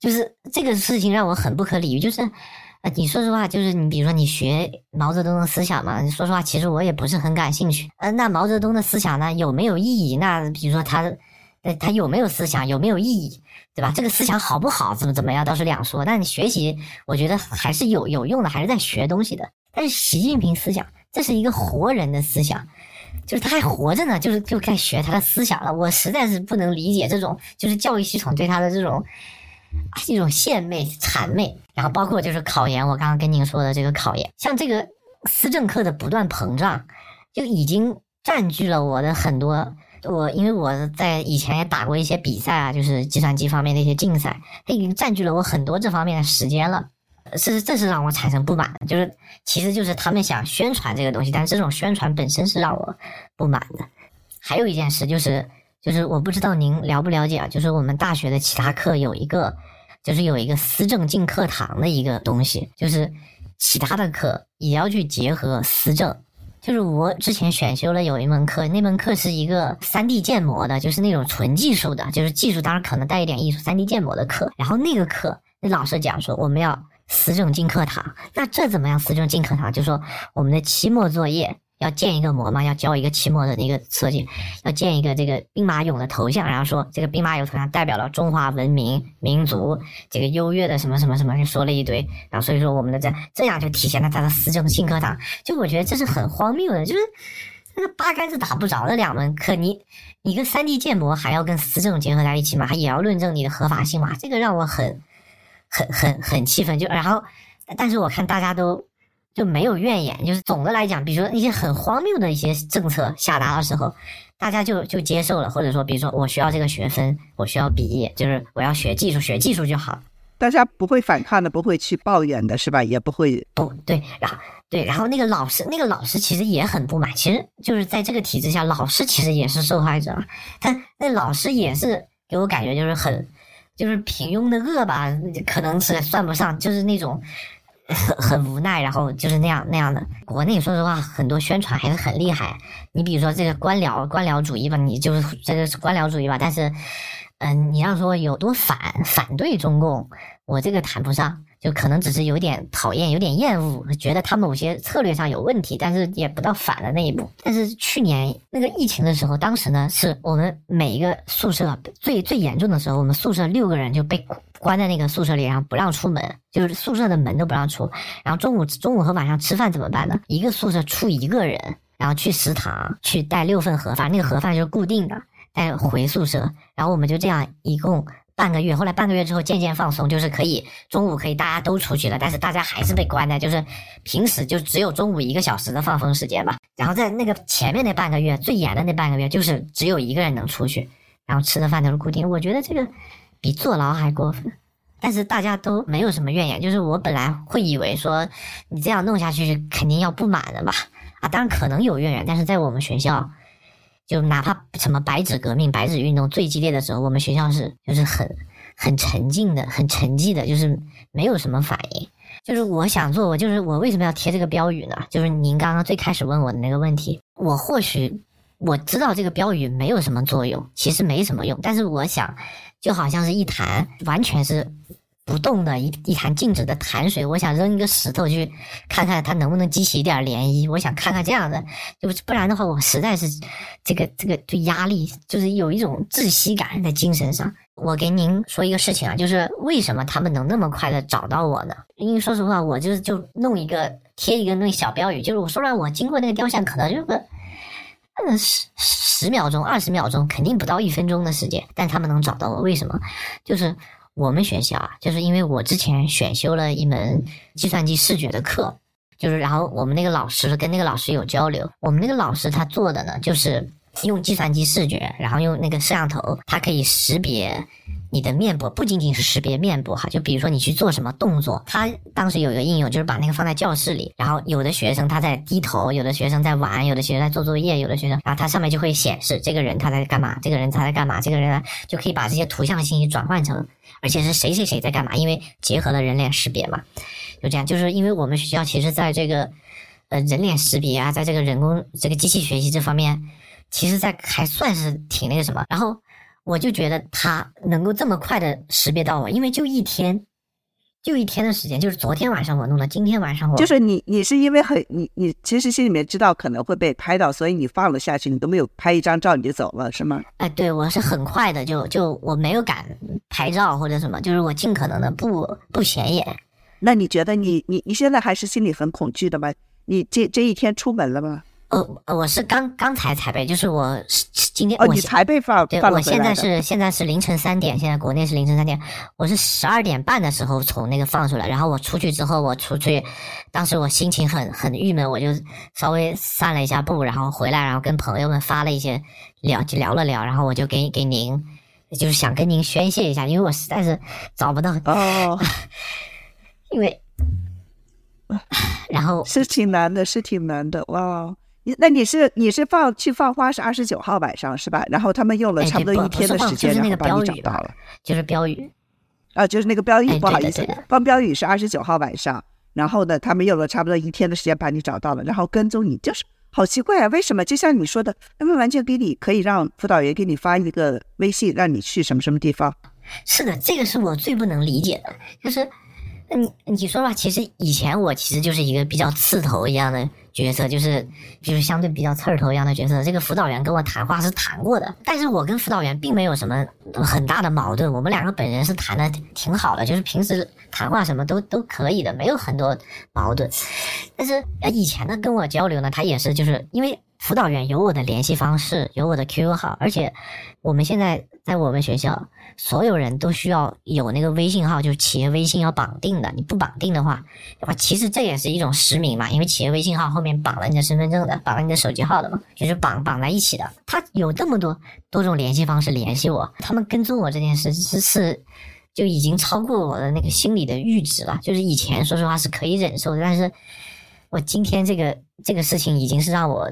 就是这个事情让我很不可理喻。就是，呃，你说实话，就是你比如说你学毛泽东的思想嘛，说实话，其实我也不是很感兴趣。呃，那毛泽东的思想呢，有没有意义？那比如说他，呃，他有没有思想，有没有意义，对吧？这个思想好不好，怎么怎么样，倒是两说。但你学习，我觉得还是有有用的，还是在学东西的。但是习近平思想，这是一个活人的思想，就是他还活着呢，就是就该学他的思想了。我实在是不能理解这种，就是教育系统对他的这种一种献媚、谄媚。然后包括就是考研，我刚刚跟您说的这个考研，像这个思政课的不断膨胀，就已经占据了我的很多。我因为我在以前也打过一些比赛啊，就是计算机方面的一些竞赛，它已经占据了我很多这方面的时间了。是，这是让我产生不满的，就是，其实就是他们想宣传这个东西，但是这种宣传本身是让我不满的。还有一件事就是，就是我不知道您了不了解啊，就是我们大学的其他课有一个，就是有一个思政进课堂的一个东西，就是其他的课也要去结合思政就是我之前选修了有一门课，那门课是一个三 D 建模的，就是那种纯技术的，就是技术当然可能带一点艺术，三 D 建模的课。然后那个课，那老师讲说我们要思政进课堂，那这怎么样？思政进课堂，就说我们的期末作业。要建一个模嘛，要交一个期末的一个设计，要建一个这个兵马俑的头像，然后说这个兵马俑头像代表了中华文明民族这个优越的什么什么什么，就说了一堆，然后所以说我们的这这样就体现了他的思政进课堂，就我觉得这是很荒谬的，就是那个八竿子打不着的两门课，你你跟三 D 建模还要跟思政结合在一起嘛，也要论证你的合法性嘛，这个让我很很很很气愤，就然后但是我看大家都。就没有怨言，就是总的来讲，比如说一些很荒谬的一些政策下达的时候，大家就就接受了，或者说，比如说我需要这个学分，我需要毕业，就是我要学技术，学技术就好，大家不会反抗的，不会去抱怨的，是吧？也不会不对，然后对，然后那个老师，那个老师其实也很不满，其实就是在这个体制下，老师其实也是受害者，他那老师也是给我感觉就是很就是平庸的恶吧，可能是算不上，就是那种。很很无奈，然后就是那样那样的。国内说实话，很多宣传还是很厉害。你比如说这个官僚官僚主义吧，你就是这个官僚主义吧。但是，嗯，你要说有多反反对中共，我这个谈不上，就可能只是有点讨厌，有点厌恶，觉得他某些策略上有问题，但是也不到反的那一步。但是去年那个疫情的时候，当时呢是我们每一个宿舍最最严重的时候，我们宿舍六个人就被。关在那个宿舍里，然后不让出门，就是宿舍的门都不让出。然后中午中午和晚上吃饭怎么办呢？一个宿舍出一个人，然后去食堂去带六份盒饭，那个盒饭就是固定的，带回宿舍。然后我们就这样一共半个月。后来半个月之后渐渐放松，就是可以中午可以大家都出去了，但是大家还是被关在，就是平时就只有中午一个小时的放风时间吧。然后在那个前面那半个月最严的那半个月，就是只有一个人能出去，然后吃的饭都是固定。我觉得这个。比坐牢还过分，但是大家都没有什么怨言。就是我本来会以为说你这样弄下去肯定要不满的吧？啊，当然可能有怨言，但是在我们学校，就哪怕什么白纸革命、白纸运动最激烈的时候，我们学校是就是很很沉静的、很沉寂的，就是没有什么反应。就是我想做，我就是我为什么要贴这个标语呢？就是您刚刚最开始问我的那个问题，我或许我知道这个标语没有什么作用，其实没什么用，但是我想。就好像是一谈完全是不动的一一潭静止的潭水，我想扔一个石头去看看它能不能激起一点涟漪。我想看看这样的，就不然的话，我实在是这个这个对压力就是有一种窒息感在精神上。我给您说一个事情啊，就是为什么他们能那么快的找到我呢？因为说实话，我就是就弄一个贴一个那个小标语，就是我说了，我经过那个雕像，可能就是。嗯，十十秒钟、二十秒钟，肯定不到一分钟的时间，但他们能找到我，为什么？就是我们学校啊，就是因为我之前选修了一门计算机视觉的课，就是然后我们那个老师跟那个老师有交流，我们那个老师他做的呢，就是用计算机视觉，然后用那个摄像头，它可以识别。你的面部不仅仅是识别面部哈，就比如说你去做什么动作，它当时有一个应用，就是把那个放在教室里，然后有的学生他在低头，有的学生在玩，有的学生在做作业，有的学生，然后它上面就会显示这个人他在干嘛，这个人他在干嘛，这个人就可以把这些图像信息转换成，而且是谁谁谁在干嘛，因为结合了人脸识别嘛，就这样，就是因为我们学校其实在这个呃人脸识别啊，在这个人工这个机器学习这方面，其实在还算是挺那个什么，然后。我就觉得他能够这么快的识别到我，因为就一天，就一天的时间，就是昨天晚上我弄的，今天晚上我就是你，你是因为很你你其实心里面知道可能会被拍到，所以你放了下去，你都没有拍一张照你就走了，是吗？哎，对，我是很快的，就就我没有敢拍照或者什么，就是我尽可能的不不显眼。那你觉得你你你现在还是心里很恐惧的吗？你这这一天出门了吗？呃，我是刚刚才才被，就是我今天哦，你才被放对，我现在是现在是凌晨三点，现在国内是凌晨三点，我是十二点半的时候从那个放出来，然后我出去之后，我出去，当时我心情很很郁闷，我就稍微散了一下步，然后回来，然后跟朋友们发了一些聊就聊了聊，然后我就给给您，就是想跟您宣泄一下，因为我实在是找不到哦，因为，然后是挺难的，是挺难的哇。你那你是你是放去放花是二十九号晚上是吧？然后他们用了差不多一天的时间，然后把你找到了，就是标语，啊，就是那个标语，不好意思，放标语是二十九号晚上，然后呢，他们用了差不多一天的时间把你找到了，然后跟踪你，就是好奇怪啊，为什么？就像你说的，他们完全给你可以让辅导员给你发一个微信，让你去什么什么地方。是的，这个是我最不能理解的，就是那你你说吧，其实以前我其实就是一个比较刺头一样的。角色就是就是相对比较刺儿头一样的角色，这个辅导员跟我谈话是谈过的，但是我跟辅导员并没有什么很大的矛盾，我们两个本人是谈的挺好的，就是平时谈话什么都都可以的，没有很多矛盾。但是以前呢跟我交流呢，他也是就是因为辅导员有我的联系方式，有我的 QQ 号，而且我们现在在我们学校。所有人都需要有那个微信号，就是企业微信要绑定的。你不绑定的话，对吧？其实这也是一种实名嘛，因为企业微信号后面绑了你的身份证的，绑了你的手机号的嘛，就是绑绑在一起的。他有这么多多种联系方式联系我，他们跟踪我这件事是是就已经超过我的那个心理的阈值了。就是以前说实话是可以忍受的，但是我今天这个这个事情已经是让我。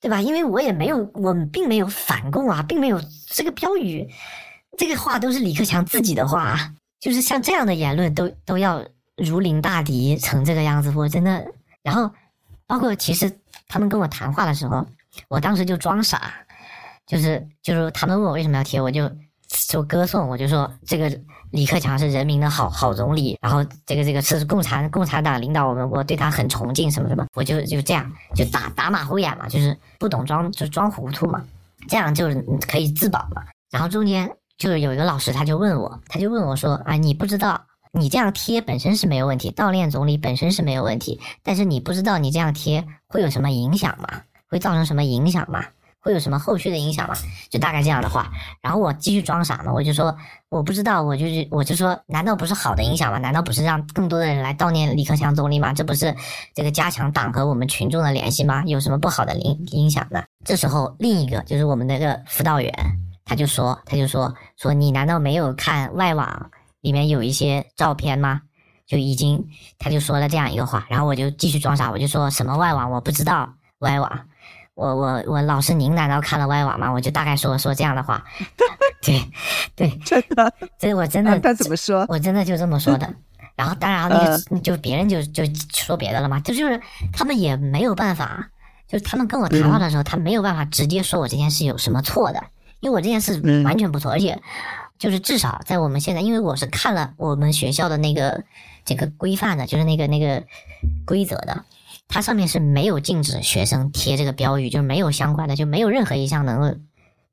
对吧？因为我也没有，我们并没有反共啊，并没有这个标语，这个话都是李克强自己的话，就是像这样的言论都都要如临大敌成这个样子，我真的。然后，包括其实他们跟我谈话的时候，我当时就装傻，就是就是他们问我为什么要贴，我就。就歌颂，我就说这个李克强是人民的好好总理，然后这个这个是共产共产党领导我们，我对他很崇敬，什么什么，我就就这样就打打马虎眼嘛，就是不懂装就装糊涂嘛，这样就是可以自保嘛。然后中间就是有一个老师，他就问我，他就问我说啊，你不知道你这样贴本身是没有问题，悼念总理本身是没有问题，但是你不知道你这样贴会有什么影响吗？会造成什么影响吗？会有什么后续的影响吗？就大概这样的话，然后我继续装傻嘛，我就说我不知道，我就是我就说，难道不是好的影响吗？难道不是让更多的人来悼念李克强总理吗？这不是这个加强党和我们群众的联系吗？有什么不好的影影响呢？这时候另一个就是我们那个辅导员，他就说他就说说你难道没有看外网里面有一些照片吗？就已经他就说了这样一个话，然后我就继续装傻，我就说什么外网我不知道外网。我我我老师，您难道看了外网吗？我就大概说说这样的话，对 对，真的，这我真的他怎么说？我真的就这么说的。然后当然那个就别人就就说别的了嘛，就就是他们也没有办法，就是他们跟我谈话的时候，他没有办法直接说我这件事有什么错的，因为我这件事完全不错，而且就是至少在我们现在，因为我是看了我们学校的那个这个规范的，就是那个那个规则的。它上面是没有禁止学生贴这个标语，就是没有相关的，就没有任何一项能够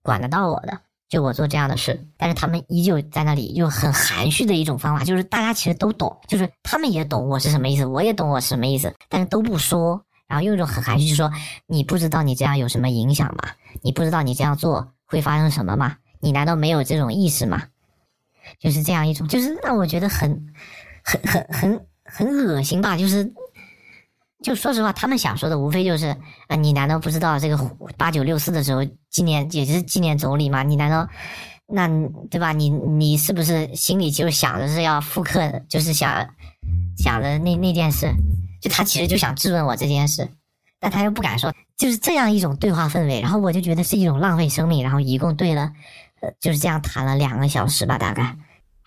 管得到我的，就我做这样的事。但是他们依旧在那里用很含蓄的一种方法，就是大家其实都懂，就是他们也懂我是什么意思，我也懂我是什么意思，但是都不说，然后用一种很含蓄，就说你不知道你这样有什么影响吗？你不知道你这样做会发生什么吗？你难道没有这种意识吗？就是这样一种，就是让我觉得很很很很很恶心吧，就是。就说实话，他们想说的无非就是啊，你难道不知道这个八九六四的时候纪念也是纪念总理吗？你难道那对吧？你你是不是心里就想着是要复刻，就是想想着那那件事？就他其实就想质问我这件事，但他又不敢说，就是这样一种对话氛围。然后我就觉得是一种浪费生命。然后一共对了，呃，就是这样谈了两个小时吧，大概。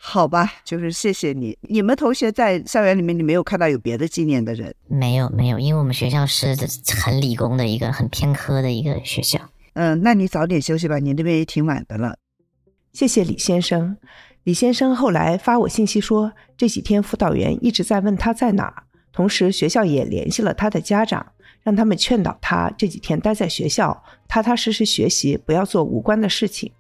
好吧，就是谢谢你。你们同学在校园里面，你没有看到有别的纪念的人？没有，没有，因为我们学校是很理工的一个很偏科的一个学校。嗯，那你早点休息吧，你那边也挺晚的了。谢谢李先生。李先生后来发我信息说，这几天辅导员一直在问他在哪，同时学校也联系了他的家长，让他们劝导他这几天待在学校，踏踏实实学习，不要做无关的事情。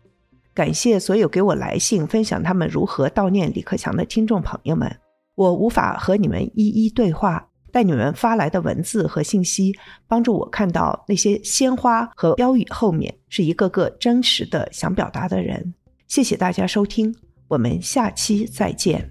感谢所有给我来信分享他们如何悼念李克强的听众朋友们。我无法和你们一一对话，但你们发来的文字和信息帮助我看到那些鲜花和标语后面是一个个真实的想表达的人。谢谢大家收听，我们下期再见。